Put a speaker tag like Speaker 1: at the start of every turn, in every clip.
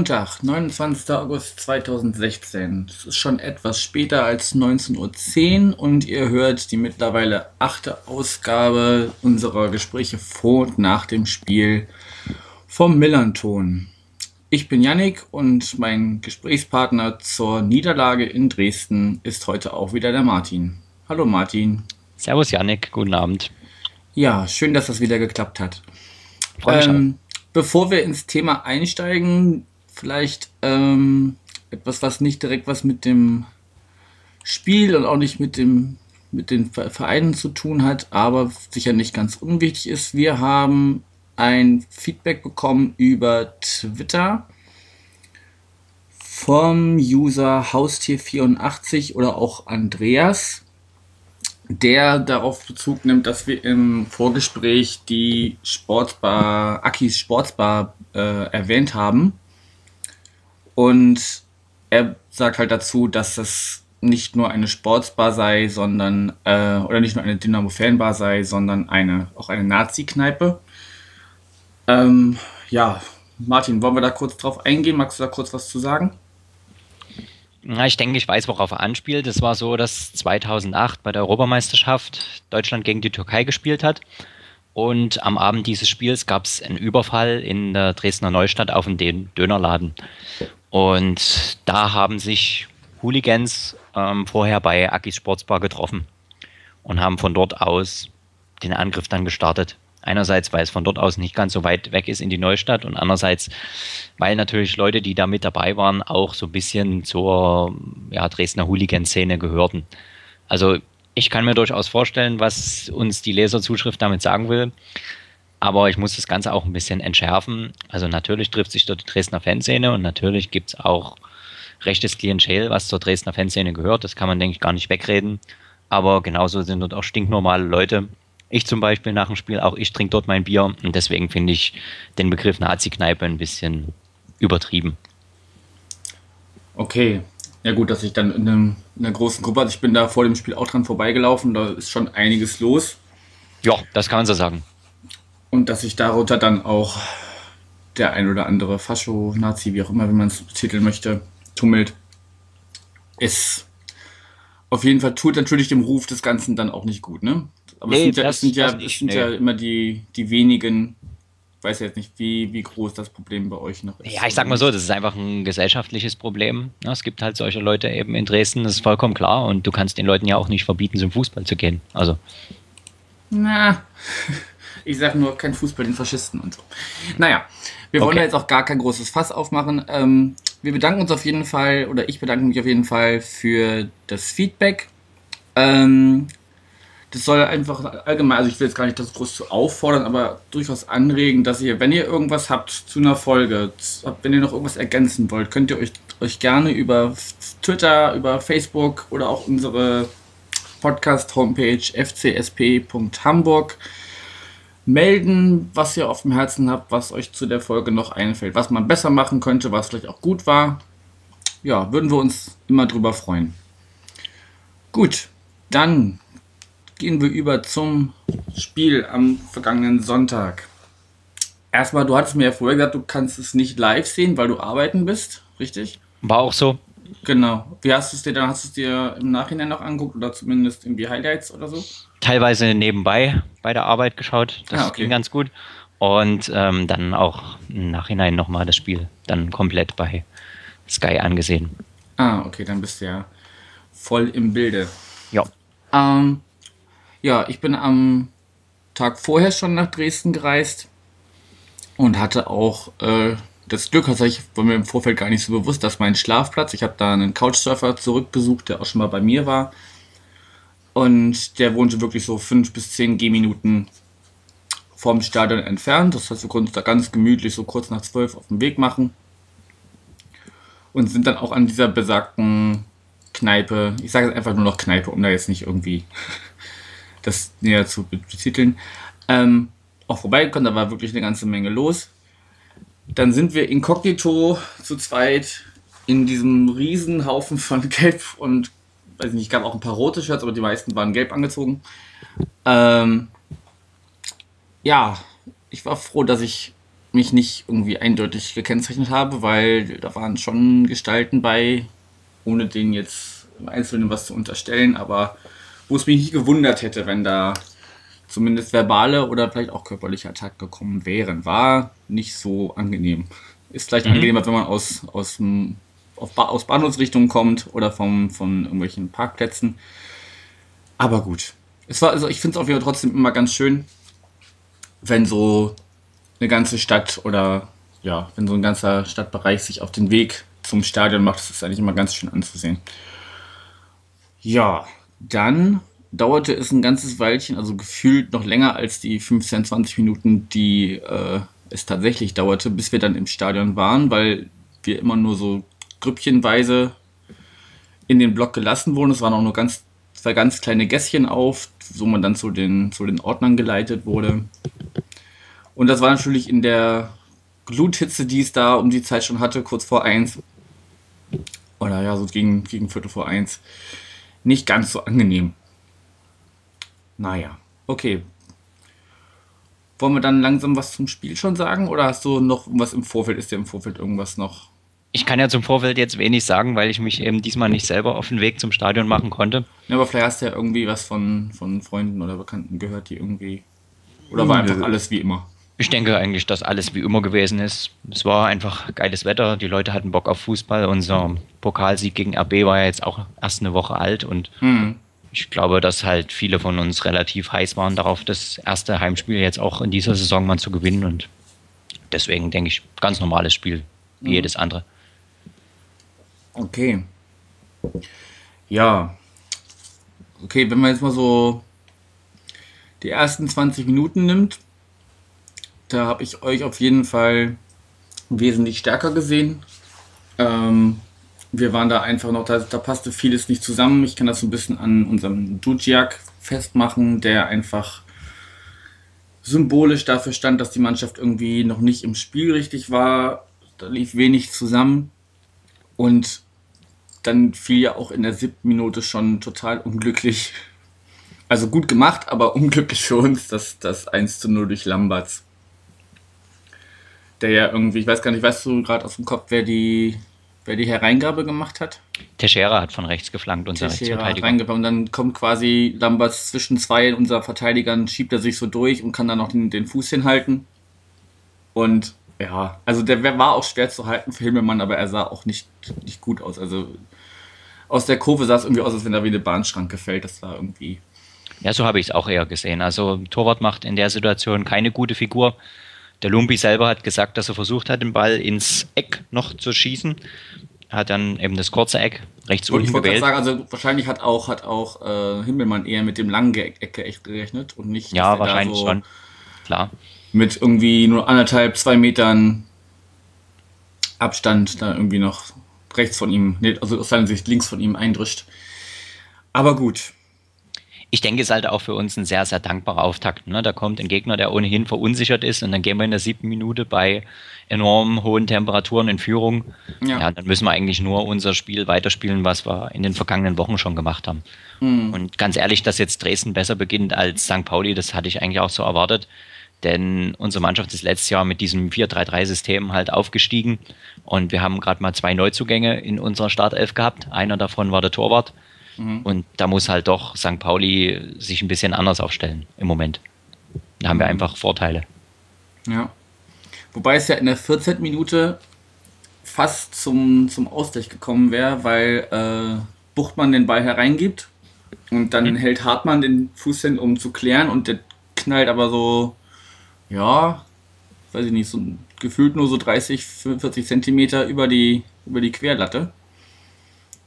Speaker 1: Montag, 29. August 2016. Es ist schon etwas später als 19.10 Uhr und ihr hört die mittlerweile achte Ausgabe unserer Gespräche vor und nach dem Spiel vom Millanton. Ich bin Yannick und mein Gesprächspartner zur Niederlage in Dresden ist heute auch wieder der Martin. Hallo Martin.
Speaker 2: Servus Yannick, guten Abend.
Speaker 1: Ja, schön, dass das wieder geklappt hat. Freue mich ähm, bevor wir ins Thema einsteigen, vielleicht ähm, etwas, was nicht direkt was mit dem Spiel und auch nicht mit dem mit den Vereinen zu tun hat, aber sicher nicht ganz unwichtig ist. Wir haben ein Feedback bekommen über Twitter vom User Haustier84 oder auch Andreas der darauf Bezug nimmt, dass wir im Vorgespräch die Sportsbar, Akis Sportsbar äh, erwähnt haben. Und er sagt halt dazu, dass das nicht nur eine Sportsbar sei, sondern, äh, oder nicht nur eine Dynamo-Fanbar sei, sondern eine, auch eine Nazi-Kneipe. Ähm, ja, Martin, wollen wir da kurz drauf eingehen? Magst du da kurz was zu sagen?
Speaker 2: Na, ich denke, ich weiß, worauf er anspielt. Es war so, dass 2008 bei der Europameisterschaft Deutschland gegen die Türkei gespielt hat. Und am Abend dieses Spiels gab es einen Überfall in der Dresdner Neustadt auf den Dönerladen. Und da haben sich Hooligans ähm, vorher bei Akis Sportsbar getroffen und haben von dort aus den Angriff dann gestartet. Einerseits, weil es von dort aus nicht ganz so weit weg ist in die Neustadt und andererseits, weil natürlich Leute, die da mit dabei waren, auch so ein bisschen zur ja, Dresdner Hooligan-Szene gehörten. Also ich kann mir durchaus vorstellen, was uns die Leserzuschrift damit sagen will. Aber ich muss das Ganze auch ein bisschen entschärfen. Also natürlich trifft sich dort die Dresdner Fanszene und natürlich gibt es auch rechtes Klientel, was zur Dresdner Fanszene gehört. Das kann man, denke ich, gar nicht wegreden. Aber genauso sind dort auch stinknormale Leute, ich zum Beispiel nach dem Spiel, auch ich trinke dort mein Bier und deswegen finde ich den Begriff Nazi-Kneipe ein bisschen übertrieben.
Speaker 1: Okay. Ja gut, dass ich dann in, einem, in einer großen Gruppe, also ich bin da vor dem Spiel auch dran vorbeigelaufen, da ist schon einiges los.
Speaker 2: Ja, das kann man so sagen.
Speaker 1: Und dass sich darunter dann auch der ein oder andere Fascho, Nazi, wie auch immer, wie man es betiteln möchte, tummelt, ist auf jeden Fall tut natürlich dem Ruf des Ganzen dann auch nicht gut, ne? Aber nee, es sind ja, es sind ja, es sind nee. ja immer die, die wenigen, ich weiß jetzt nicht, wie, wie groß das Problem bei euch noch ist.
Speaker 2: Ja, ich sag mal so, das ist einfach ein gesellschaftliches Problem. Ja, es gibt halt solche Leute eben in Dresden, das ist vollkommen klar. Und du kannst den Leuten ja auch nicht verbieten, zum Fußball zu gehen. Also.
Speaker 1: Na, ich sag nur, kein Fußball den Faschisten und so. Naja, wir wollen okay. da jetzt auch gar kein großes Fass aufmachen. Ähm, wir bedanken uns auf jeden Fall, oder ich bedanke mich auf jeden Fall für das Feedback. Ähm, das soll einfach allgemein, also ich will jetzt gar nicht das groß zu auffordern, aber durchaus anregen, dass ihr, wenn ihr irgendwas habt zu einer Folge, wenn ihr noch irgendwas ergänzen wollt, könnt ihr euch, euch gerne über Twitter, über Facebook oder auch unsere Podcast-Homepage fcsp.hamburg melden, was ihr auf dem Herzen habt, was euch zu der Folge noch einfällt, was man besser machen könnte, was vielleicht auch gut war. Ja, würden wir uns immer drüber freuen. Gut, dann gehen wir über zum Spiel am vergangenen Sonntag. Erstmal, du hattest mir ja vorher gesagt, du kannst es nicht live sehen, weil du arbeiten bist, richtig?
Speaker 2: War auch so.
Speaker 1: Genau. Wie hast du es dir dann? Hast du es dir im Nachhinein noch angeguckt oder zumindest irgendwie Highlights oder so?
Speaker 2: Teilweise nebenbei bei der Arbeit geschaut. Das ah, okay. ging ganz gut. Und ähm, dann auch im Nachhinein nochmal das Spiel dann komplett bei Sky angesehen.
Speaker 1: Ah, okay, dann bist du ja voll im Bilde.
Speaker 2: Ja.
Speaker 1: Ähm, ja, ich bin am Tag vorher schon nach Dresden gereist und hatte auch äh, das Glück, also ich war mir im Vorfeld gar nicht so bewusst, dass mein Schlafplatz, ich habe da einen Couchsurfer zurückbesucht, der auch schon mal bei mir war. Und der wohnte wirklich so fünf bis zehn Gehminuten vom Stadion entfernt. Das heißt, wir konnten uns da ganz gemütlich so kurz nach zwölf auf den Weg machen. Und sind dann auch an dieser besagten Kneipe, ich sage jetzt einfach nur noch Kneipe, um da jetzt nicht irgendwie das näher zu betiteln, ähm, auch vorbeigekommen. Da war wirklich eine ganze Menge los. Dann sind wir inkognito zu zweit in diesem Riesenhaufen von Gelb und, weiß nicht, gab auch ein paar rote Shirts, aber die meisten waren gelb angezogen. Ähm, ja, ich war froh, dass ich mich nicht irgendwie eindeutig gekennzeichnet habe, weil da waren schon Gestalten bei, ohne denen jetzt im Einzelnen was zu unterstellen, aber wo es mich nicht gewundert hätte, wenn da zumindest verbale oder vielleicht auch körperliche Attacken gekommen wären. War nicht so angenehm. Ist vielleicht mhm. angenehmer, wenn man aus, aus, auf ba aus Bahnhofsrichtungen kommt oder vom, von irgendwelchen Parkplätzen. Aber gut. Es war, also ich finde es auf jeden Fall trotzdem immer ganz schön, wenn so eine ganze Stadt oder ja, wenn so ein ganzer Stadtbereich sich auf den Weg zum Stadion macht, das ist eigentlich immer ganz schön anzusehen. Ja, dann dauerte es ein ganzes Weilchen, also gefühlt noch länger als die 15, 20 Minuten, die äh, es tatsächlich dauerte, bis wir dann im Stadion waren, weil wir immer nur so grüppchenweise in den Block gelassen wurden. Es waren auch nur ganz, zwei ganz kleine Gässchen auf, wo man dann zu den, zu den Ordnern geleitet wurde. Und das war natürlich in der Gluthitze, die es da um die Zeit schon hatte, kurz vor eins. Oder ja, so gegen, gegen Viertel vor eins. Nicht ganz so angenehm. Naja, okay. Wollen wir dann langsam was zum Spiel schon sagen? Oder hast du noch was im Vorfeld? Ist dir im Vorfeld irgendwas noch?
Speaker 2: Ich kann ja zum Vorfeld jetzt wenig sagen, weil ich mich eben diesmal nicht selber auf den Weg zum Stadion machen konnte.
Speaker 1: Ja, aber vielleicht hast du ja irgendwie was von, von Freunden oder Bekannten gehört, die irgendwie. Oder war einfach alles wie immer?
Speaker 2: Ich denke eigentlich, dass alles wie immer gewesen ist. Es war einfach geiles Wetter, die Leute hatten Bock auf Fußball. Unser Pokalsieg gegen RB war ja jetzt auch erst eine Woche alt und hm ich glaube, dass halt viele von uns relativ heiß waren darauf, das erste Heimspiel jetzt auch in dieser Saison mal zu gewinnen. Und deswegen denke ich, ganz normales Spiel, wie mhm. jedes andere.
Speaker 1: Okay. Ja. Okay, wenn man jetzt mal so die ersten 20 Minuten nimmt, da habe ich euch auf jeden Fall wesentlich stärker gesehen. Ähm, wir waren da einfach noch, da, da passte vieles nicht zusammen. Ich kann das so ein bisschen an unserem Dujiak festmachen, der einfach symbolisch dafür stand, dass die Mannschaft irgendwie noch nicht im Spiel richtig war. Da lief wenig zusammen. Und dann fiel ja auch in der siebten Minute schon total unglücklich. Also gut gemacht, aber unglücklich für uns, das, das 1 zu 0 durch Lamberts. Der ja irgendwie, ich weiß gar nicht, weißt du gerade aus dem Kopf, wer die wer die Hereingabe gemacht hat.
Speaker 2: Teixeira hat von rechts geflankt, unser
Speaker 1: Teixeira Rechtsverteidiger. Und dann kommt quasi Lamberts zwischen zwei unserer Verteidigern, schiebt er sich so durch und kann dann noch den, den Fuß hinhalten. Und ja, also der war auch schwer zu halten für Himmelmann, aber er sah auch nicht, nicht gut aus. Also aus der Kurve sah es irgendwie aus, als wenn da wie eine Bahnschranke fällt. Das war irgendwie.
Speaker 2: Ja, so habe ich es auch eher gesehen. Also Torwart macht in der Situation keine gute Figur. Der Lumpi selber hat gesagt, dass er versucht hat, den Ball ins Eck noch zu schießen. Er hat dann eben das kurze Eck rechts und unten gewählt.
Speaker 1: Sagen, also wahrscheinlich hat auch, hat auch äh, Himmelmann eher mit dem langen Eck echt gerechnet und nicht.
Speaker 2: Ja, wahrscheinlich so schon. Klar.
Speaker 1: Mit irgendwie nur anderthalb, zwei Metern Abstand da irgendwie noch rechts von ihm, also aus seiner Sicht links von ihm eindrischt. Aber gut,
Speaker 2: ich denke, es ist halt auch für uns ein sehr, sehr dankbarer Auftakt. Ne? Da kommt ein Gegner, der ohnehin verunsichert ist und dann gehen wir in der siebten Minute bei enorm hohen Temperaturen in Führung. Ja. ja dann müssen wir eigentlich nur unser Spiel weiterspielen, was wir in den vergangenen Wochen schon gemacht haben. Mhm. Und ganz ehrlich, dass jetzt Dresden besser beginnt als St. Pauli, das hatte ich eigentlich auch so erwartet. Denn unsere Mannschaft ist letztes Jahr mit diesem 4-3-3-System halt aufgestiegen und wir haben gerade mal zwei Neuzugänge in unserer Startelf gehabt. Einer davon war der Torwart. Mhm. Und da muss halt doch St. Pauli sich ein bisschen anders aufstellen im Moment. Da haben wir mhm. einfach Vorteile.
Speaker 1: Ja. Wobei es ja in der 14. Minute fast zum, zum Ausgleich gekommen wäre, weil äh, Buchtmann den Ball hereingibt und dann mhm. hält Hartmann den Fuß hin, um zu klären und der knallt aber so, ja, weiß ich nicht, so gefühlt nur so 30, 45 Zentimeter über die, über die Querlatte.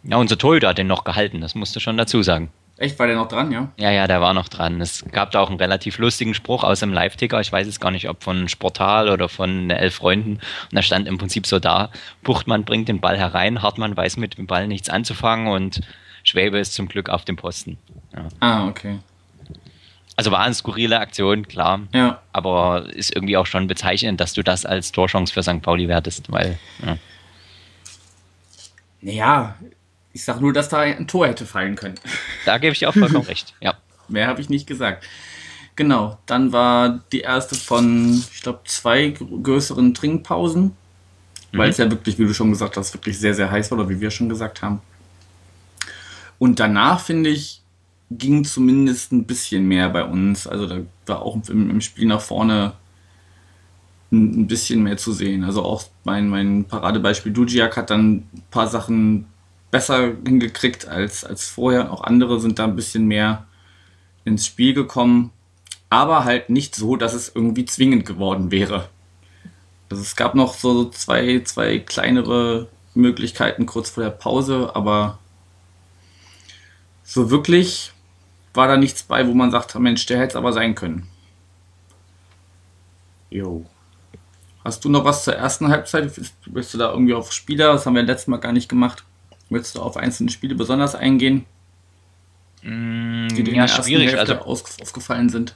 Speaker 2: Ja, unser Torhüter hat den noch gehalten, das musst du schon dazu sagen.
Speaker 1: Echt, war der noch dran, ja?
Speaker 2: Ja, ja, der war noch dran. Es gab da auch einen relativ lustigen Spruch aus dem Live-Ticker. Ich weiß jetzt gar nicht, ob von Sportal oder von Elf Freunden. Und da stand im Prinzip so da, Buchtmann bringt den Ball herein, Hartmann weiß mit dem Ball nichts anzufangen und Schwäbe ist zum Glück auf dem Posten.
Speaker 1: Ja. Ah, okay.
Speaker 2: Also war eine skurrile Aktion, klar.
Speaker 1: Ja.
Speaker 2: Aber ist irgendwie auch schon bezeichnend, dass du das als Torchance für St. Pauli wertest, weil. Ja.
Speaker 1: Naja, ich sag nur, dass da ein Tor hätte fallen können.
Speaker 2: Da gebe ich dir auch vollkommen recht, ja.
Speaker 1: Mehr habe ich nicht gesagt. Genau, dann war die erste von, ich glaube, zwei größeren Trinkpausen, mhm. weil es ja wirklich, wie du schon gesagt hast, wirklich sehr, sehr heiß war, oder wie wir schon gesagt haben. Und danach, finde ich, ging zumindest ein bisschen mehr bei uns. Also da war auch im, im Spiel nach vorne ein, ein, bisschen mehr zu sehen. Also auch mein, mein Paradebeispiel Dujiak hat dann ein paar Sachen besser hingekriegt als, als vorher. Auch andere sind da ein bisschen mehr ins Spiel gekommen. Aber halt nicht so, dass es irgendwie zwingend geworden wäre. Also es gab noch so zwei, zwei kleinere Möglichkeiten kurz vor der Pause, aber so wirklich war da nichts bei, wo man sagt, Mensch, der hätte es aber sein können. Jo. Hast du noch was zur ersten Halbzeit? Willst du da irgendwie auf Spieler? Das haben wir letztes Mal gar nicht gemacht. Willst du auf einzelne Spiele besonders eingehen?
Speaker 2: Mm, die dir ja, schwierig.
Speaker 1: also, aufgefallen sind.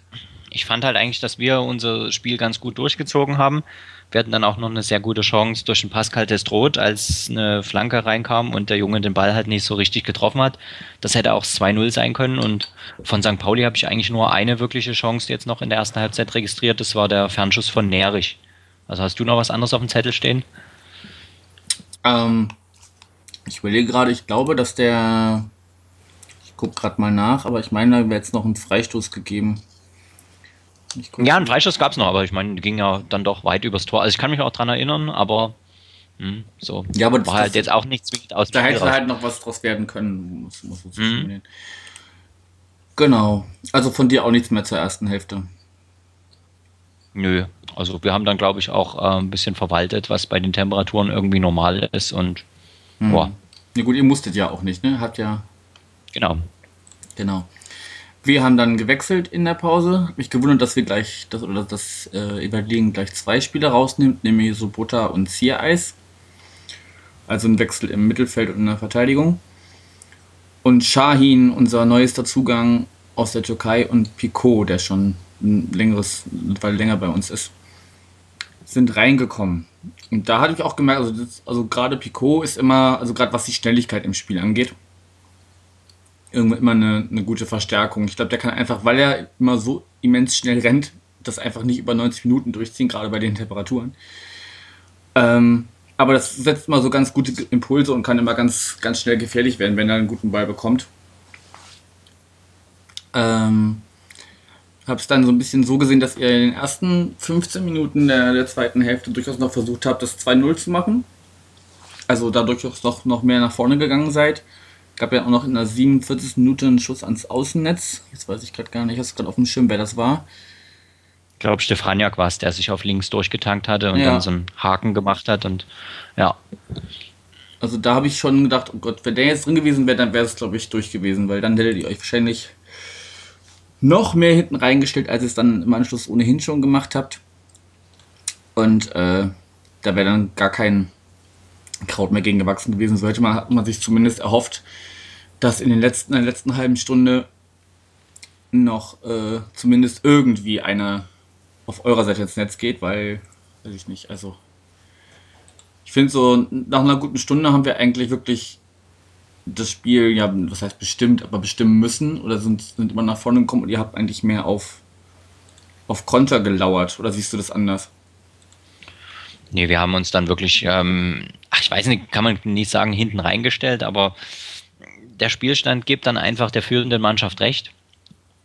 Speaker 2: Ich fand halt eigentlich, dass wir unser Spiel ganz gut durchgezogen haben. Wir hatten dann auch noch eine sehr gute Chance durch den Pascal Destroth, als eine Flanke reinkam und der Junge den Ball halt nicht so richtig getroffen hat. Das hätte auch 2-0 sein können und von St. Pauli habe ich eigentlich nur eine wirkliche Chance jetzt noch in der ersten Halbzeit registriert. Das war der Fernschuss von Nerich. Also hast du noch was anderes auf dem Zettel stehen?
Speaker 1: Ähm, ich überlege gerade, ich glaube, dass der. Ich gucke gerade mal nach, aber ich meine, da wäre jetzt noch ein Freistoß gegeben.
Speaker 2: Ja, einen Freistoß gab es noch, aber ich meine, ging ja dann doch weit übers Tor. Also ich kann mich auch dran erinnern, aber hm, so.
Speaker 1: Ja, aber
Speaker 2: war halt jetzt auch nicht zwingend aus.
Speaker 1: Da hätte halt noch was draus werden können, muss, muss so mhm. Genau. Also von dir auch nichts mehr zur ersten Hälfte.
Speaker 2: Nö, also wir haben dann, glaube ich, auch äh, ein bisschen verwaltet, was bei den Temperaturen irgendwie normal ist und
Speaker 1: hm. boah. Ja gut, ihr musstet ja auch nicht, ne? Habt ja.
Speaker 2: Genau.
Speaker 1: Genau. Wir haben dann gewechselt in der Pause. Mich gewundert, dass wir gleich, das, oder dass äh, gleich zwei Spieler rausnimmt, nämlich Sobota und Ziereis. Also ein Wechsel im Mittelfeld und in der Verteidigung. Und Shahin, unser neuester Zugang aus der Türkei, und Picot, der schon ein längeres, weil länger bei uns ist, sind reingekommen. Und da hatte ich auch gemerkt, also, also gerade Picot ist immer, also gerade was die Schnelligkeit im Spiel angeht, immer eine, eine gute Verstärkung. Ich glaube, der kann einfach, weil er immer so immens schnell rennt, das einfach nicht über 90 Minuten durchziehen, gerade bei den Temperaturen. Ähm, aber das setzt mal so ganz gute Impulse und kann immer ganz, ganz schnell gefährlich werden, wenn er einen guten Ball bekommt. Ähm, habe es dann so ein bisschen so gesehen, dass ihr in den ersten 15 Minuten der, der zweiten Hälfte durchaus noch versucht habt, das 2-0 zu machen. Also da durchaus noch, noch mehr nach vorne gegangen seid. Gab ja auch noch in der 47. Minute einen Schuss ans Außennetz. Jetzt weiß ich gerade gar nicht, ich habe gerade auf dem Schirm, wer das war.
Speaker 2: Ich glaube, Stefaniak war es, der sich auf links durchgetankt hatte und ja. dann so einen Haken gemacht hat und ja.
Speaker 1: Also da habe ich schon gedacht, oh Gott, wenn der jetzt drin gewesen wäre, dann wäre es, glaube ich, durch gewesen, weil dann hättet ihr euch wahrscheinlich noch mehr hinten reingestellt, als ihr es dann im Anschluss ohnehin schon gemacht habt. Und äh, da wäre dann gar kein Kraut mehr gegen gewachsen gewesen. So hätte man, hat man sich zumindest erhofft, dass in, den letzten, in der letzten halben Stunde noch äh, zumindest irgendwie einer auf eurer Seite ins Netz geht, weil, weiß ich nicht, also ich finde so, nach einer guten Stunde haben wir eigentlich wirklich das Spiel, ja, was heißt bestimmt, aber bestimmen müssen oder sind, sind immer nach vorne gekommen und ihr habt eigentlich mehr auf, auf Konter gelauert oder siehst du das anders?
Speaker 2: Nee, wir haben uns dann wirklich, ähm, ach, ich weiß nicht, kann man nicht sagen, hinten reingestellt, aber der Spielstand gibt dann einfach der führenden Mannschaft recht.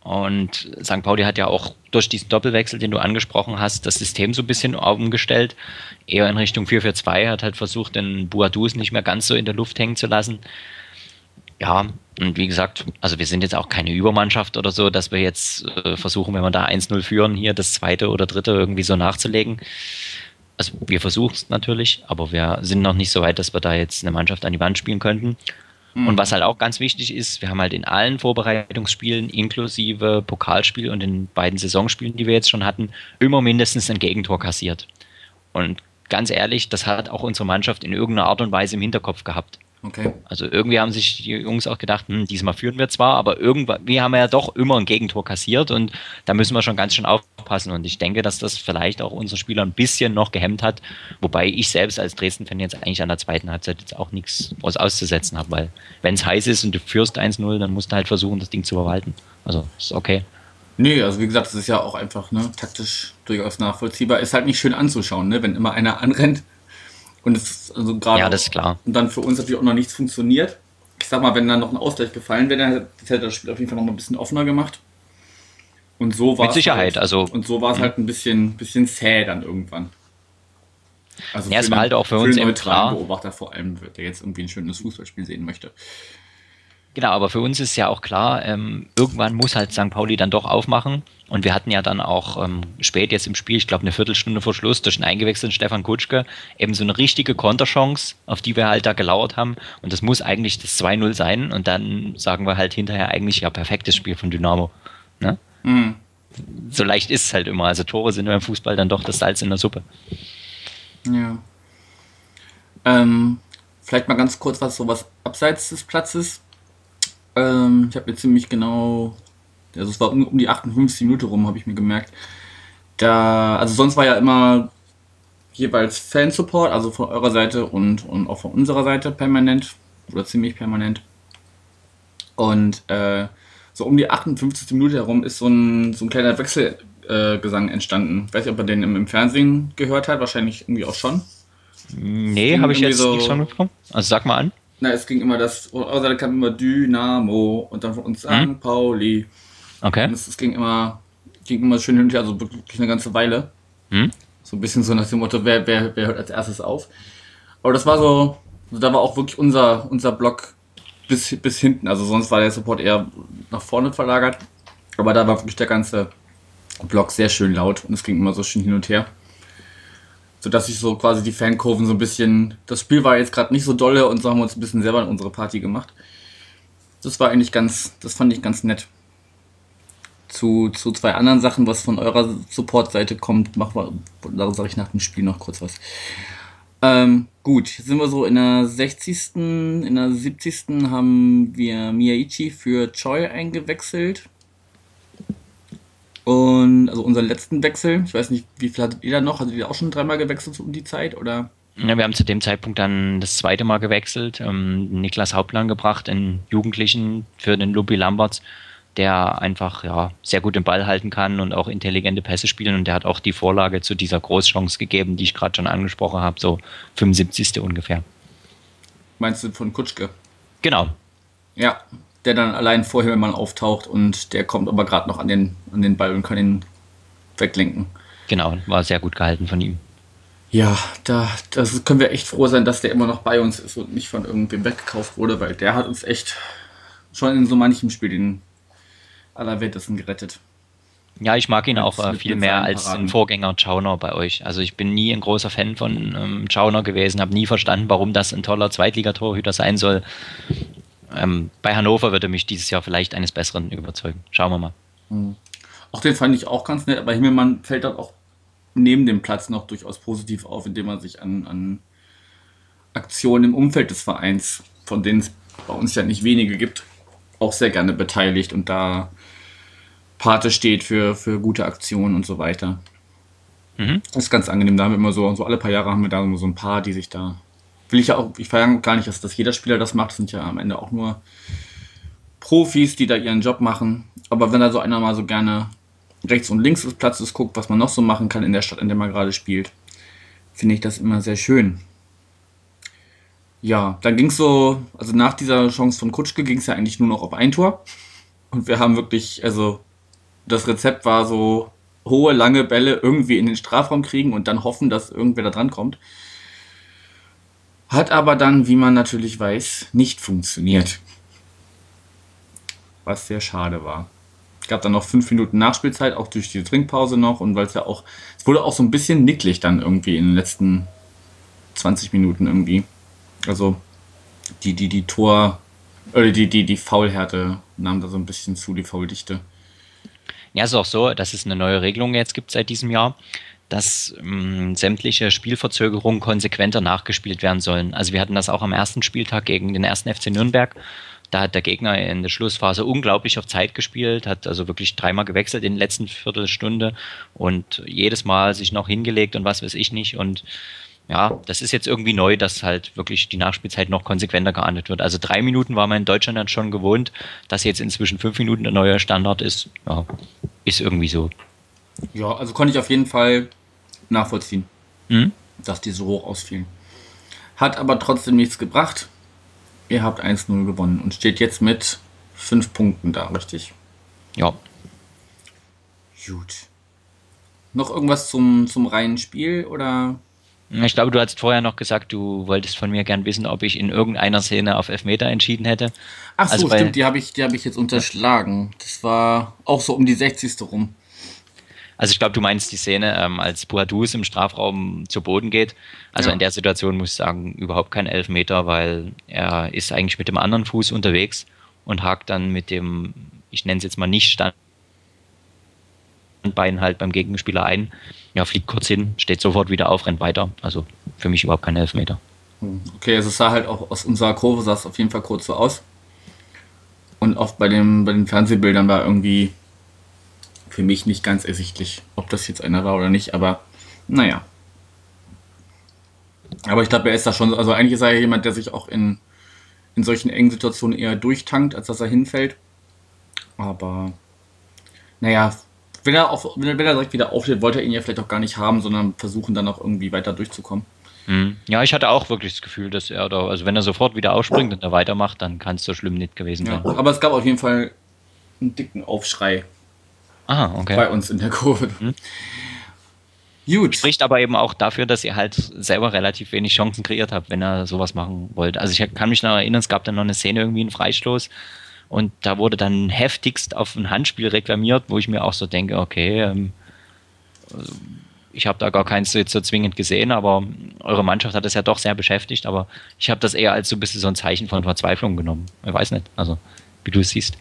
Speaker 2: Und St. Pauli hat ja auch durch diesen Doppelwechsel, den du angesprochen hast, das System so ein bisschen umgestellt. Eher in Richtung 4-4-2, hat halt versucht, den Buadus nicht mehr ganz so in der Luft hängen zu lassen. Ja, und wie gesagt, also wir sind jetzt auch keine Übermannschaft oder so, dass wir jetzt äh, versuchen, wenn wir da 1-0 führen, hier das zweite oder dritte irgendwie so nachzulegen also wir versuchen es natürlich, aber wir sind noch nicht so weit, dass wir da jetzt eine Mannschaft an die Wand spielen könnten. Mhm. Und was halt auch ganz wichtig ist, wir haben halt in allen Vorbereitungsspielen, inklusive Pokalspiel und den beiden Saisonspielen, die wir jetzt schon hatten, immer mindestens ein Gegentor kassiert. Und ganz ehrlich, das hat auch unsere Mannschaft in irgendeiner Art und Weise im Hinterkopf gehabt. Okay. Also irgendwie haben sich die Jungs auch gedacht, hm, diesmal führen wir zwar, aber irgendwie haben wir ja doch immer ein Gegentor kassiert und da müssen wir schon ganz schön aufpassen. Und ich denke, dass das vielleicht auch unsere Spieler ein bisschen noch gehemmt hat, wobei ich selbst als Dresden-Fan jetzt eigentlich an der zweiten Halbzeit jetzt auch nichts was auszusetzen habe, weil wenn es heiß ist und du führst 1-0, dann musst du halt versuchen, das Ding zu verwalten. Also ist okay.
Speaker 1: Nee, also wie gesagt, das ist ja auch einfach ne, taktisch durchaus nachvollziehbar. Ist halt nicht schön anzuschauen, ne, wenn immer einer anrennt und es ist also gerade.
Speaker 2: Ja, das ist klar.
Speaker 1: Und dann für uns natürlich auch noch nichts funktioniert. Ich sag mal, wenn dann noch ein Ausgleich gefallen wäre, dann hätte das Spiel auf jeden Fall noch mal ein bisschen offener gemacht. Und so war
Speaker 2: Mit Sicherheit,
Speaker 1: halt,
Speaker 2: also.
Speaker 1: Und so war es halt ein bisschen, bisschen zäh dann irgendwann.
Speaker 2: Also ja, es war halt auch für, für uns
Speaker 1: eben klar. Beobachter vor allem, der jetzt irgendwie ein schönes Fußballspiel sehen möchte.
Speaker 2: Genau, aber für uns ist ja auch klar, ähm, irgendwann muss halt St. Pauli dann doch aufmachen. Und wir hatten ja dann auch ähm, spät jetzt im Spiel, ich glaube eine Viertelstunde vor Schluss, durch einen eingewechselten Stefan Kutschke, eben so eine richtige Konterchance, auf die wir halt da gelauert haben. Und das muss eigentlich das 2-0 sein. Und dann sagen wir halt hinterher eigentlich, ja, perfektes Spiel von Dynamo. Ne? Mhm. So leicht ist es halt immer. Also Tore sind beim Fußball dann doch das Salz in der Suppe.
Speaker 1: Ja. Ähm, vielleicht mal ganz kurz was sowas abseits des Platzes. Ähm, ich habe mir ziemlich genau, also es war um, um die 58 Minuten rum, habe ich mir gemerkt. Da, also sonst war ja immer jeweils Fansupport, also von eurer Seite und, und auch von unserer Seite permanent oder ziemlich permanent. Und äh, so um die 58 Minute herum ist so ein, so ein kleiner Wechselgesang äh, entstanden. Ich weiß nicht, ob ihr den im, im, Fernsehen gehört hat, wahrscheinlich irgendwie auch schon.
Speaker 2: Nee, habe ich jetzt so, nichts von mitbekommen. Also sag mal an.
Speaker 1: Na, es ging immer das, außer da kam immer Dynamo und dann von uns hm? St. Pauli.
Speaker 2: Okay.
Speaker 1: Und es, es, ging immer, ging immer schön hin und her, also wirklich eine ganze Weile. Hm? So ein bisschen so nach dem Motto, wer, wer, wer hört als erstes auf. Aber das war so, also da war auch wirklich unser, unser Block bis, bis hinten. Also sonst war der Support eher nach vorne verlagert. Aber da war wirklich der ganze Block sehr schön laut und es ging immer so schön hin und her sodass sich so quasi die Fankurven so ein bisschen. Das Spiel war jetzt gerade nicht so dolle und so haben wir uns ein bisschen selber in unsere Party gemacht. Das war eigentlich ganz, das fand ich ganz nett. Zu, zu zwei anderen Sachen, was von eurer Support-Seite kommt, machen wir, da sage ich nach dem Spiel noch kurz was. Ähm, gut, sind wir so in der 60., in der 70. haben wir Miyaichi für Choi eingewechselt. Und also unseren letzten Wechsel, ich weiß nicht, wie viel hattet ihr da noch? Hattet ihr auch schon dreimal gewechselt um die Zeit oder?
Speaker 2: Ja, wir haben zu dem Zeitpunkt dann das zweite Mal gewechselt, ähm, Niklas Hauptland gebracht, einen Jugendlichen für den Lupi Lamberts, der einfach ja, sehr gut den Ball halten kann und auch intelligente Pässe spielen und der hat auch die Vorlage zu dieser Großchance gegeben, die ich gerade schon angesprochen habe, so 75. ungefähr.
Speaker 1: Meinst du von Kutschke?
Speaker 2: Genau.
Speaker 1: Ja, der dann allein vorher mal auftaucht und der kommt aber gerade noch an den, an den Ball und kann ihn weglenken.
Speaker 2: Genau, war sehr gut gehalten von ihm.
Speaker 1: Ja, da das können wir echt froh sein, dass der immer noch bei uns ist und nicht von irgendwem weggekauft wurde, weil der hat uns echt schon in so manchem Spiel den Allerwertesten gerettet.
Speaker 2: Ja, ich mag ihn auch äh, viel mehr als den Vorgänger Chauner bei euch. Also ich bin nie ein großer Fan von ähm, Chauner gewesen, habe nie verstanden, warum das ein toller Zweitligatorhüter sein soll. Ähm, bei Hannover würde mich dieses Jahr vielleicht eines Besseren überzeugen. Schauen wir mal.
Speaker 1: Mhm. Auch den fand ich auch ganz nett, aber Himmelmann fällt dann auch neben dem Platz noch durchaus positiv auf, indem man sich an, an Aktionen im Umfeld des Vereins, von denen es bei uns ja nicht wenige gibt, auch sehr gerne beteiligt und da Pate steht für, für gute Aktionen und so weiter. Mhm. Das ist ganz angenehm. Da haben wir immer so, so alle paar Jahre haben wir da so ein paar, die sich da will ich ja auch, ich verlange gar nicht, dass, dass jeder Spieler das macht, das sind ja am Ende auch nur Profis, die da ihren Job machen. Aber wenn da so einer mal so gerne rechts und links des Platzes guckt, was man noch so machen kann in der Stadt, in der man gerade spielt, finde ich das immer sehr schön. Ja, dann ging es so, also nach dieser Chance von Kutschke ging es ja eigentlich nur noch auf ein Tor. Und wir haben wirklich, also das Rezept war so hohe, lange Bälle irgendwie in den Strafraum kriegen und dann hoffen, dass irgendwer da dran kommt. Hat aber dann, wie man natürlich weiß, nicht funktioniert. Was sehr schade war. Es gab dann noch fünf Minuten Nachspielzeit, auch durch die Trinkpause noch und weil es ja auch, es wurde auch so ein bisschen nicklig dann irgendwie in den letzten 20 Minuten irgendwie. Also die, die, die Tor, oder die, die, die Faulhärte nahm da so ein bisschen zu, die Fauldichte.
Speaker 2: Ja, es ist auch so, dass es eine neue Regelung jetzt gibt seit diesem Jahr dass ähm, sämtliche Spielverzögerungen konsequenter nachgespielt werden sollen. Also wir hatten das auch am ersten Spieltag gegen den ersten FC Nürnberg. Da hat der Gegner in der Schlussphase unglaublich auf Zeit gespielt, hat also wirklich dreimal gewechselt in der letzten Viertelstunde und jedes Mal sich noch hingelegt und was weiß ich nicht. Und ja, das ist jetzt irgendwie neu, dass halt wirklich die Nachspielzeit noch konsequenter geahndet wird. Also drei Minuten war man in Deutschland dann schon gewohnt, dass jetzt inzwischen fünf Minuten der neue Standard ist. Ja, ist irgendwie so.
Speaker 1: Ja, also konnte ich auf jeden Fall nachvollziehen,
Speaker 2: Mhm.
Speaker 1: dass die so hoch ausfielen. Hat aber trotzdem nichts gebracht. Ihr habt 1-0 gewonnen und steht jetzt mit 5 Punkten da, richtig?
Speaker 2: Ja.
Speaker 1: Gut. Noch irgendwas zum, zum reinen Spiel oder?
Speaker 2: Ich glaube, du hast vorher noch gesagt, du wolltest von mir gern wissen, ob ich in irgendeiner Szene auf Elfmeter entschieden hätte.
Speaker 1: Ach so,
Speaker 2: Also
Speaker 1: stimmt, die habe ich, die habe ich jetzt unterschlagen. Das war auch so um die 60. rum.
Speaker 2: Also ich glaube, du meinst die Szene, ähm, als Boadus im Strafraum zu Boden geht. Also
Speaker 1: Ja.
Speaker 2: in der Situation muss ich sagen, überhaupt kein Elfmeter, weil er ist eigentlich mit dem anderen Fuß unterwegs und hakt dann mit dem, ich nenne es jetzt mal nicht Standbein halt beim Gegenspieler ein. Ja, fliegt kurz hin, steht sofort wieder auf, rennt weiter. Also für mich überhaupt kein Elfmeter.
Speaker 1: Hm, Okay, also es sah halt auch aus unserer Kurve sah es auf jeden Fall kurz so aus. Und auch bei, dem, bei den Fernsehbildern war irgendwie für mich nicht ganz ersichtlich, ob das jetzt einer war oder nicht, aber naja. Aber ich glaube, er ist da schon, also eigentlich ist er ja jemand, der sich auch in, in solchen engen Situationen eher durchtankt, als dass er hinfällt. Aber naja, wenn er, auf, wenn er wenn er direkt wieder aufsteht, wollte er ihn ja vielleicht auch gar nicht haben, sondern versuchen dann auch irgendwie weiter durchzukommen.
Speaker 2: Mhm. Ja, ich hatte auch wirklich das Gefühl, dass er da, also wenn er sofort wieder aufspringt und er weitermacht, dann kann es so schlimm nicht gewesen
Speaker 1: Ja,
Speaker 2: sein.
Speaker 1: aber es gab auf jeden Fall einen dicken Aufschrei
Speaker 2: Ah, okay.
Speaker 1: bei uns in der Kurve. Gut.
Speaker 2: Spricht aber eben auch dafür, dass ihr halt selber relativ wenig Chancen kreiert habt, wenn er sowas machen wollt. Also ich kann mich noch erinnern, es gab dann noch eine Szene irgendwie einen Freistoß und da wurde dann heftigst auf ein Handspiel reklamiert, wo ich mir auch so denke, okay, ähm, also ich habe da gar keins so jetzt so zwingend gesehen, aber eure Mannschaft hat es ja doch sehr beschäftigt, aber ich habe das eher als so ein bisschen so ein Zeichen von Verzweiflung genommen. Ich weiß nicht, also wie du es siehst.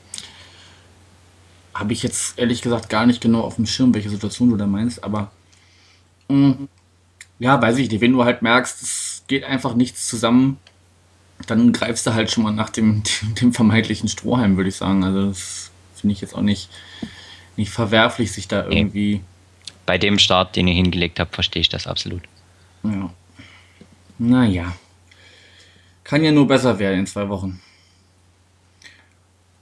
Speaker 1: Habe ich jetzt ehrlich gesagt gar nicht genau auf dem Schirm, welche Situation du da meinst, aber mh, ja, weiß ich nicht. Wenn du halt merkst, es geht einfach nichts zusammen, dann greifst du halt schon mal nach dem, dem vermeintlichen Strohhalm, würde ich sagen. Also das finde ich jetzt auch nicht, nicht verwerflich, sich da irgendwie.
Speaker 2: Bei dem Start, den ihr hingelegt habt, verstehe ich das absolut.
Speaker 1: Ja. Naja. Kann ja nur besser werden in zwei Wochen.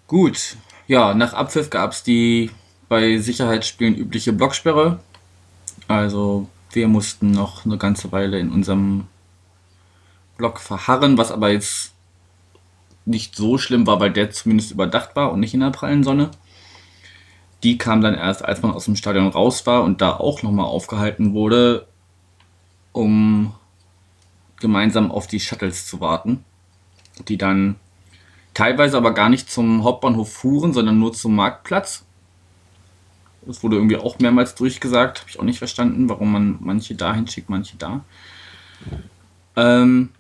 Speaker 1: Gut. Ja, nach Abpfiff gab es die bei Sicherheitsspielen übliche Blocksperre. Also wir mussten noch eine ganze Weile in unserem Block verharren, was aber jetzt nicht so schlimm war, weil der zumindest überdacht war und nicht in der prallen Sonne. Die kam dann erst, als man aus dem Stadion raus war und da auch nochmal aufgehalten wurde, um gemeinsam auf die Shuttles zu warten, die dann teilweise aber gar nicht zum Hauptbahnhof fuhren, sondern nur zum Marktplatz. Das wurde irgendwie auch mehrmals durchgesagt, habe ich auch nicht verstanden, warum man manche dahin schickt, manche da. Ähm,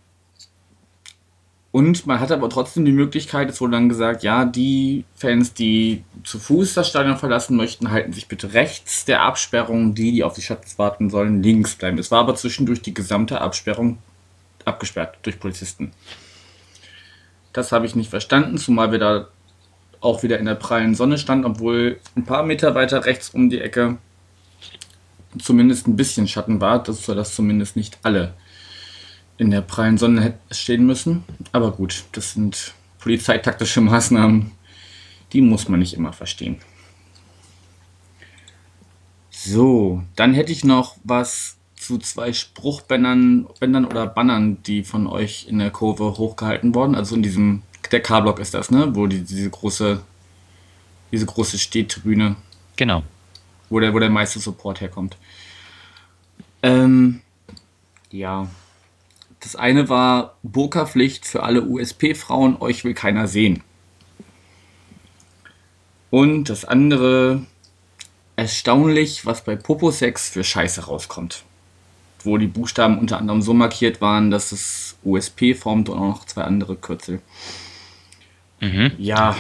Speaker 1: und man hatte aber trotzdem die Möglichkeit, es wurde dann gesagt, ja, die Fans, die zu Fuß das Stadion verlassen möchten, halten sich bitte rechts der Absperrung. Die, die auf die Shuttles warten sollen, links bleiben. Es war aber zwischendurch die gesamte Absperrung abgesperrt durch Polizisten. Das habe ich nicht verstanden, zumal wir da auch wieder in der prallen Sonne standen, obwohl ein paar Meter weiter rechts um die Ecke zumindest ein bisschen Schatten war, dass das zumindest nicht alle in der prallen Sonne hätten stehen müssen. Aber gut, das sind polizeitaktische Maßnahmen, die muss man nicht immer verstehen. So, dann hätte ich noch was zu zwei Spruchbändern Bändern oder Bannern, die von euch in der Kurve hochgehalten wurden. Also in diesem, der K-Block ist das, ne? Wo die, diese große, diese große Stehtribüne,
Speaker 2: Genau.
Speaker 1: wo der, wo der meiste Support herkommt. Ähm, ja. Das eine war Burka-Pflicht für alle USP-Frauen, euch will keiner sehen. Und das andere, erstaunlich, was bei Poposex für Scheiße rauskommt. Wo die Buchstaben unter anderem so markiert waren, dass es USP formt und auch noch zwei andere Kürzel.
Speaker 2: Mhm.
Speaker 1: Ja,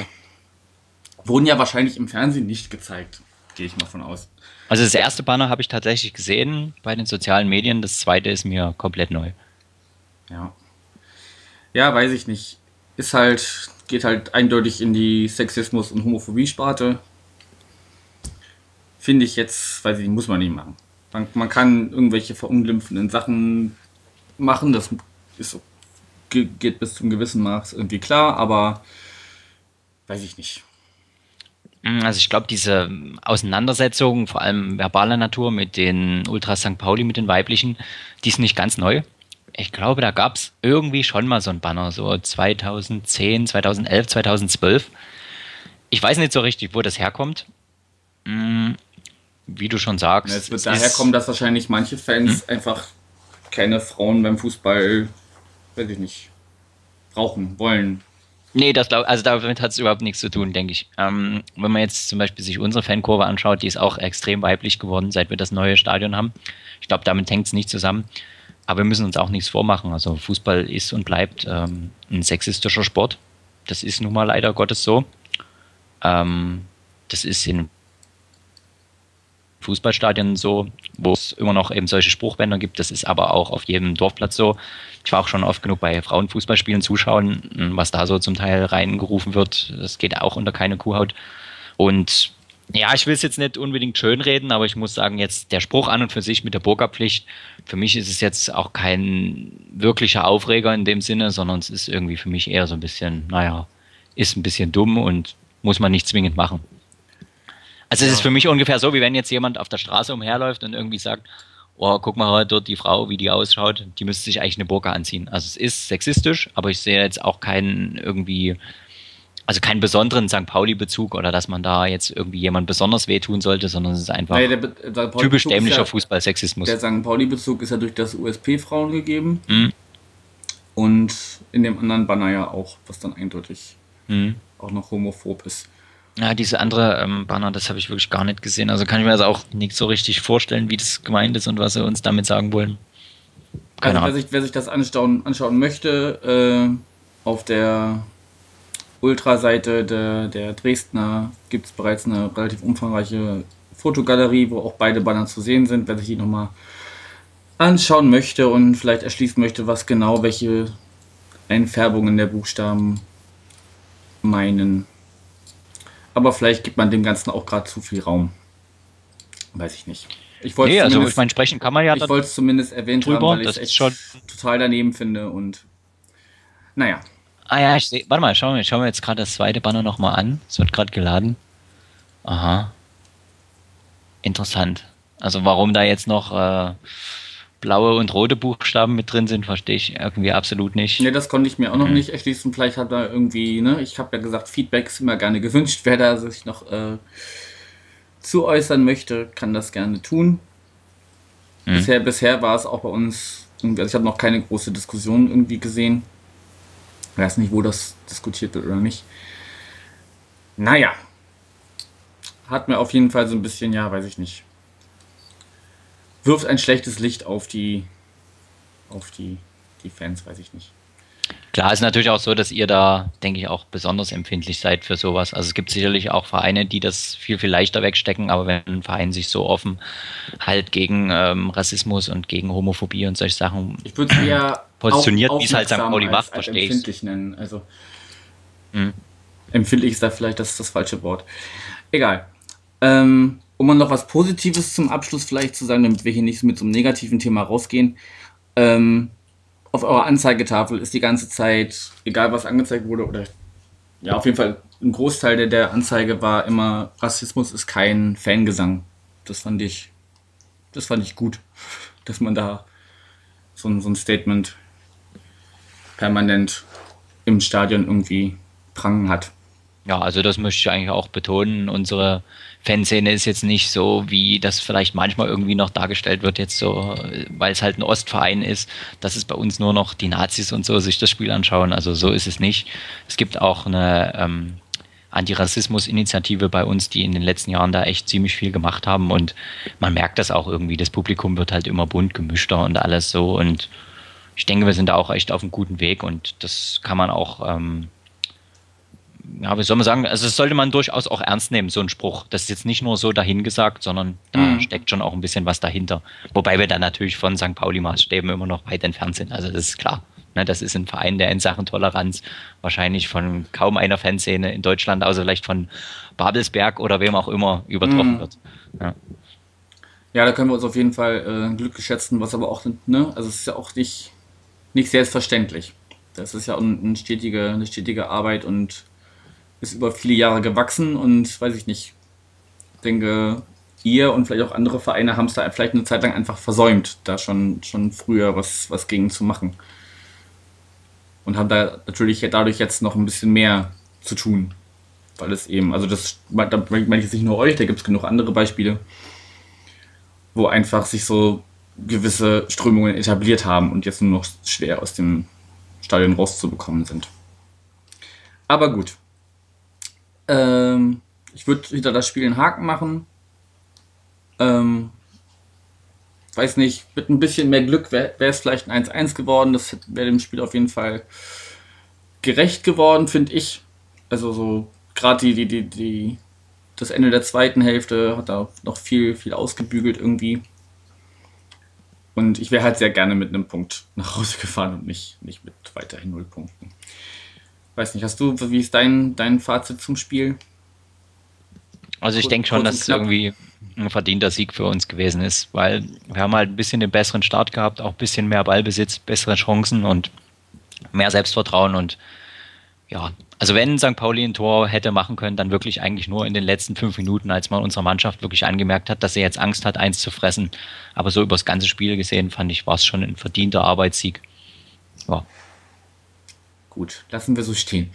Speaker 1: wurden ja wahrscheinlich im Fernsehen nicht gezeigt. Gehe ich mal von aus.
Speaker 2: Also das erste Banner habe ich tatsächlich gesehen bei den sozialen Medien, das zweite ist mir komplett neu.
Speaker 1: Ja. Ja, weiß ich nicht. Ist halt, geht halt eindeutig in die Sexismus- und Homophobie-Sparte. Finde ich jetzt, weiß ich nicht, muss man nicht machen. Man, man kann irgendwelche verunglimpfenden Sachen machen, das ist, geht bis zum gewissen Maß irgendwie klar, aber weiß ich nicht.
Speaker 2: Mm, also ich glaube, diese Auseinandersetzung, vor allem verbaler Natur mit den Ultra St. Pauli, mit den weiblichen, die ist nicht ganz neu. Ich glaube, da gab es irgendwie schon mal so ein Banner, so 2010, 2011, 2012. Ich weiß nicht so richtig, wo das herkommt. Wie du schon sagst.
Speaker 1: es wird daher kommen, dass wahrscheinlich manche Fans hm? einfach keine Frauen beim Fußball, weiß ich nicht, brauchen, wollen.
Speaker 2: Nee, das glaub, also damit hat es überhaupt nichts zu tun, denke ich. Ähm, wenn man jetzt zum Beispiel sich unsere Fankurve anschaut, die ist auch extrem weiblich geworden, seit wir das neue Stadion haben. Ich glaube, damit hängt es nicht zusammen. Aber wir müssen uns auch nichts vormachen. Also Fußball ist und bleibt ähm, ein sexistischer Sport. Das ist nun mal leider Gottes so. Ähm, das ist in Fußballstadien so, wo es immer noch eben solche Spruchbänder gibt. Das ist aber auch auf jedem Dorfplatz so. Ich war auch schon oft genug bei Frauenfußballspielen zuschauen, was da so zum Teil reingerufen wird. Das geht auch unter keine Kuhhaut. Und ja, ich will es jetzt nicht unbedingt schönreden, aber ich muss sagen, jetzt der Spruch an und für sich mit der Burgerpflicht, für mich ist es jetzt auch kein wirklicher Aufreger in dem Sinne, sondern es ist irgendwie für mich eher so ein bisschen, naja, ist ein bisschen dumm und muss man nicht zwingend machen. Also es ist für mich ungefähr so, wie wenn jetzt jemand auf der Straße umherläuft und irgendwie sagt, oh, guck mal dort die Frau, wie die ausschaut, die müsste sich eigentlich eine Burka anziehen. Also es ist sexistisch, aber ich sehe jetzt auch keinen irgendwie, also keinen besonderen St. Pauli-Bezug oder dass man da jetzt irgendwie jemand besonders wehtun sollte, sondern es ist einfach der, der typisch dämlicher ja, Fußball-Sexismus.
Speaker 1: Der St. Pauli-Bezug ist ja durch das USP-Frauen gegeben mhm. und in dem anderen Banner ja auch, was dann eindeutig mhm. auch noch homophob ist.
Speaker 2: Ja, diese andere ähm, Banner, das habe ich wirklich gar nicht gesehen. Also kann ich mir das auch nicht so richtig vorstellen, wie das gemeint ist und was sie uns damit sagen wollen.
Speaker 1: Keine also wer sich, wer sich das anschauen, anschauen möchte, äh, auf der Ultra-Seite der, der Dresdner gibt es bereits eine relativ umfangreiche Fotogalerie, wo auch beide Banner zu sehen sind. Wer sich die nochmal anschauen möchte und vielleicht erschließen möchte, was genau welche Einfärbungen der Buchstaben meinen. Aber vielleicht gibt man dem Ganzen auch gerade zu viel Raum. Weiß ich nicht.
Speaker 2: Ich wollte nee, also ich meine, sprechen kann man ja.
Speaker 1: Ich wollte es zumindest erwähnt drüber, haben, weil ich es schon total daneben finde und naja.
Speaker 2: Ah ja, ich seh, warte mal, schauen wir, schauen wir jetzt gerade das zweite Banner nochmal an. Es wird gerade geladen. Aha. Interessant. Also warum da jetzt noch äh, blaue und rote Buchstaben mit drin sind, verstehe ich irgendwie absolut nicht.
Speaker 1: Ne, das konnte ich mir auch noch mhm. nicht erschließen. Vielleicht hat er irgendwie, ne, ich habe ja gesagt, Feedback ist immer gerne gewünscht. Wer da sich noch äh, zu äußern möchte, kann das gerne tun. Mhm. Bisher, bisher war es auch bei uns, also ich habe noch keine große Diskussion irgendwie gesehen. Ich weiß nicht, wo das diskutiert wird oder nicht. Naja. Hat mir auf jeden Fall so ein bisschen, ja, weiß ich nicht wirft ein schlechtes Licht auf die, auf die, die Fans, weiß ich nicht.
Speaker 2: Klar, ist natürlich auch so, dass ihr da, denke ich, auch besonders empfindlich seid für sowas. Also es gibt sicherlich auch Vereine, die das viel, viel leichter wegstecken, aber wenn ein Verein sich so offen halt gegen ähm, Rassismus und gegen Homophobie und solche Sachen
Speaker 1: ich eher
Speaker 2: positioniert, wie es halt St. Pauli macht,
Speaker 1: verstehe ich. Empfindlich nennen. Also hm. empfindlich ist da vielleicht das, das falsche Wort. Egal. Ähm, um mal noch was Positives zum Abschluss vielleicht zu sagen, damit wir hier nicht mit so einem negativen Thema rausgehen. Ähm, auf eurer Anzeigetafel ist die ganze Zeit, egal was angezeigt wurde, oder ja, auf jeden Fall ein Großteil der, der Anzeige war immer, Rassismus ist kein Fangesang. Das fand ich, das fand ich gut, dass man da so ein, so ein Statement permanent im Stadion irgendwie prangen hat.
Speaker 2: Ja, also das möchte ich eigentlich auch betonen. Unsere Fanszene ist jetzt nicht so, wie das vielleicht manchmal irgendwie noch dargestellt wird, jetzt so, weil es halt ein Ostverein ist, dass es bei uns nur noch die Nazis und so sich das Spiel anschauen. Also so ist es nicht. Es gibt auch eine ähm, Antirassismus-Initiative bei uns, die in den letzten Jahren da echt ziemlich viel gemacht haben und man merkt das auch irgendwie. Das Publikum wird halt immer bunt gemischter und alles so und ich denke, wir sind da auch echt auf einem guten Weg und das kann man auch ähm, ja, wie soll man sagen, also das sollte man durchaus auch ernst nehmen, so ein Spruch. Das ist jetzt nicht nur so dahingesagt, sondern da mhm. steckt schon auch ein bisschen was dahinter. Wobei wir dann natürlich von St. Pauli-Maßstäben immer noch weit entfernt sind. Also das ist klar. Ne, das ist ein Verein, der in Sachen Toleranz wahrscheinlich von kaum einer Fanszene in Deutschland, außer vielleicht von Babelsberg oder wem auch immer, übertroffen mhm. wird. Ja.
Speaker 1: ja. da können wir uns auf jeden Fall äh, glücklich schätzen, was aber auch, ne, also es ist ja auch nicht, nicht selbstverständlich. Das ist ja ein, ein stetige, eine stetige Arbeit und ist über viele Jahre gewachsen und weiß ich nicht, denke, ihr und vielleicht auch andere Vereine haben es da vielleicht eine Zeit lang einfach versäumt, da schon, schon früher was, was gegen zu machen und haben da natürlich dadurch jetzt noch ein bisschen mehr zu tun. Weil es eben, also das, da meine ich jetzt nicht nur euch, da gibt es genug andere Beispiele, wo einfach sich so gewisse Strömungen etabliert haben und jetzt nur noch schwer aus dem Stadion rauszubekommen sind. Aber gut. Ähm, ich würde hinter das Spiel einen Haken machen. Ähm, weiß nicht, mit ein bisschen mehr Glück wäre es vielleicht ein 1-1 geworden. Das wäre dem Spiel auf jeden Fall gerecht geworden, finde ich. Also so gerade die, die, die, die, das Ende der zweiten Hälfte hat da noch viel, viel ausgebügelt irgendwie. Und ich wäre halt sehr gerne mit einem Punkt nach Hause gefahren und nicht, nicht mit weiterhin null Punkten. Weiß nicht, hast du, wie ist dein, dein Fazit zum Spiel?
Speaker 2: Also ich denke schon, dass es irgendwie ein verdienter Sieg für uns gewesen ist, weil wir haben halt ein bisschen den besseren Start gehabt, auch ein bisschen mehr Ballbesitz, bessere Chancen und mehr Selbstvertrauen und ja, also wenn St. Pauli ein Tor hätte machen können, dann wirklich eigentlich nur in den letzten fünf Minuten, als man unserer Mannschaft wirklich angemerkt hat, dass sie jetzt Angst hat, eins zu fressen. Aber so über das ganze Spiel gesehen, fand ich, war es schon ein verdienter Arbeitssieg. Ja.
Speaker 1: Gut, lassen wir so stehen.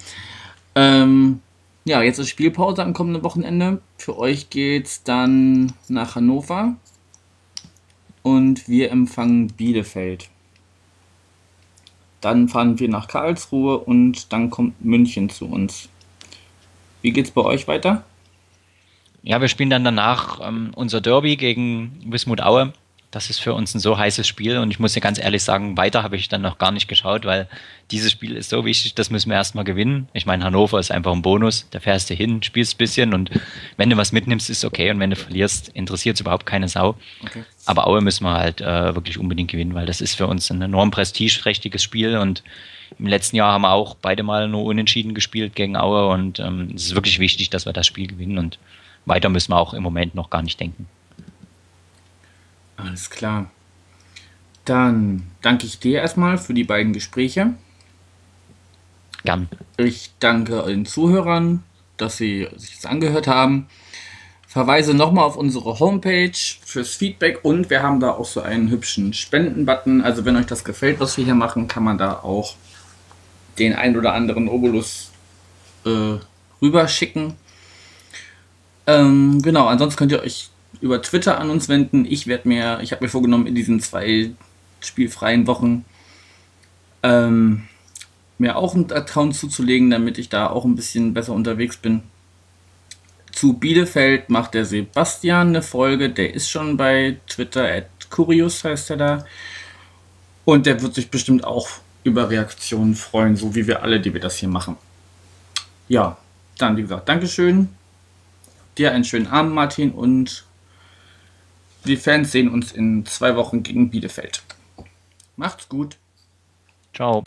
Speaker 1: Ähm, ja, jetzt ist Spielpause am kommenden Wochenende. Für euch geht's dann nach Hannover und wir empfangen Bielefeld. Dann fahren wir nach Karlsruhe und dann kommt München zu uns. Wie geht's bei euch weiter?
Speaker 2: Ja, wir spielen dann danach ähm, unser Derby gegen Wismut Aue das ist für uns ein so heißes Spiel und ich muss dir ganz ehrlich sagen, weiter habe ich dann noch gar nicht geschaut, weil dieses Spiel ist so wichtig, das müssen wir erstmal gewinnen. Ich meine, Hannover ist einfach ein Bonus, da fährst du hin, spielst ein bisschen und wenn du was mitnimmst, ist okay und wenn du verlierst, interessiert es überhaupt keine Sau. Okay. Aber Aue müssen wir halt äh, wirklich unbedingt gewinnen, weil das ist für uns ein enorm prestigeträchtiges Spiel und im letzten Jahr haben wir auch beide Mal nur unentschieden gespielt gegen Aue und ähm, es ist wirklich wichtig, dass wir das Spiel gewinnen und weiter müssen wir auch im Moment noch gar nicht denken.
Speaker 1: Alles klar. Dann danke ich dir erstmal für die beiden Gespräche.
Speaker 2: Gern.
Speaker 1: Ich danke den Zuhörern, dass sie sich das angehört haben. Verweise nochmal auf unsere Homepage fürs Feedback und wir haben da auch so einen hübschen Spenden-Button. Also wenn euch das gefällt, was wir hier machen, kann man da auch den ein oder anderen Obolus äh, rüberschicken. Ähm, genau, ansonsten könnt ihr euch über Twitter an uns wenden. Ich werde mir, ich habe mir vorgenommen, in diesen zwei spielfreien Wochen ähm, mir auch einen Account zuzulegen, damit ich da auch ein bisschen besser unterwegs bin. Zu Bielefeld macht der Sebastian eine Folge, der ist schon bei Twitter, at Curious heißt er da. Und der wird sich bestimmt auch über Reaktionen freuen, so wie wir alle, die wir das hier machen. Ja, dann wie gesagt, Dankeschön. Dir einen schönen Abend, Martin, und die Fans sehen uns in zwei Wochen gegen Bielefeld. Macht's gut.
Speaker 2: Ciao.